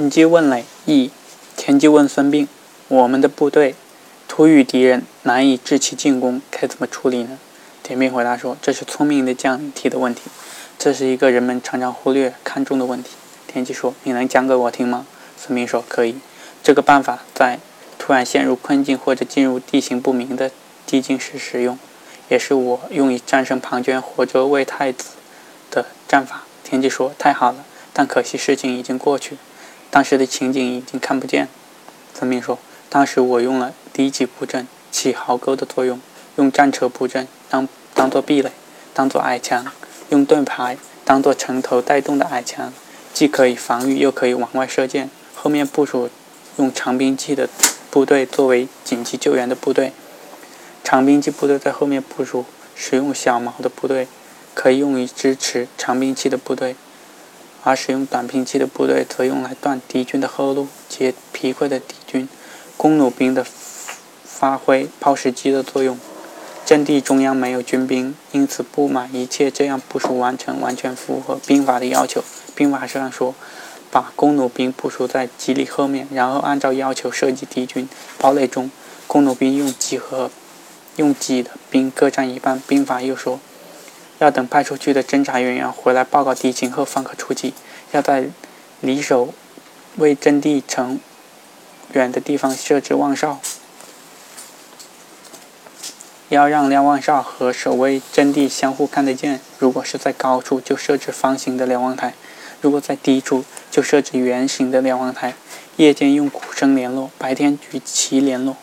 田忌问累一，田忌问孙膑：“我们的部队突遇敌人，难以置其进攻，该怎么处理呢？”田膑回答说：“这是聪明的将领提的问题，这是一个人们常常忽略看重的问题。”田忌说：“你能讲给我听吗？”孙膑说：“可以。这个办法在突然陷入困境或者进入地形不明的地境时使用，也是我用以战胜庞涓或者魏太子的战法。”田忌说：“太好了，但可惜事情已经过去。”当时的情景已经看不见。孙膑说：“当时我用了低级布阵，起壕沟的作用；用战车布阵，当当做壁垒，当做矮墙；用盾牌，当做城头带动的矮墙，既可以防御，又可以往外射箭。后面部署用长兵器的部队作为紧急救援的部队。长兵器部队在后面部署，使用小矛的部队，可以用于支持长兵器的部队。”而使用短兵器的部队则用来断敌军的后路，解疲溃的敌军。弓弩兵的发挥抛石机的作用。阵地中央没有军兵，因此不满一切这样部署完成，完全符合兵法的要求。兵法上说，把弓弩兵部署在机里后面，然后按照要求射击敌军堡垒中。弓弩兵用几和用几的兵各占一半。兵法又说。要等派出去的侦察人员回来报告敌情后方可出击。要在离守卫阵地城远的地方设置望哨。要让瞭望哨和守卫阵地相互看得见。如果是在高处，就设置方形的瞭望台；如果在低处，就设置圆形的瞭望台。夜间用鼓声联络，白天举旗联络。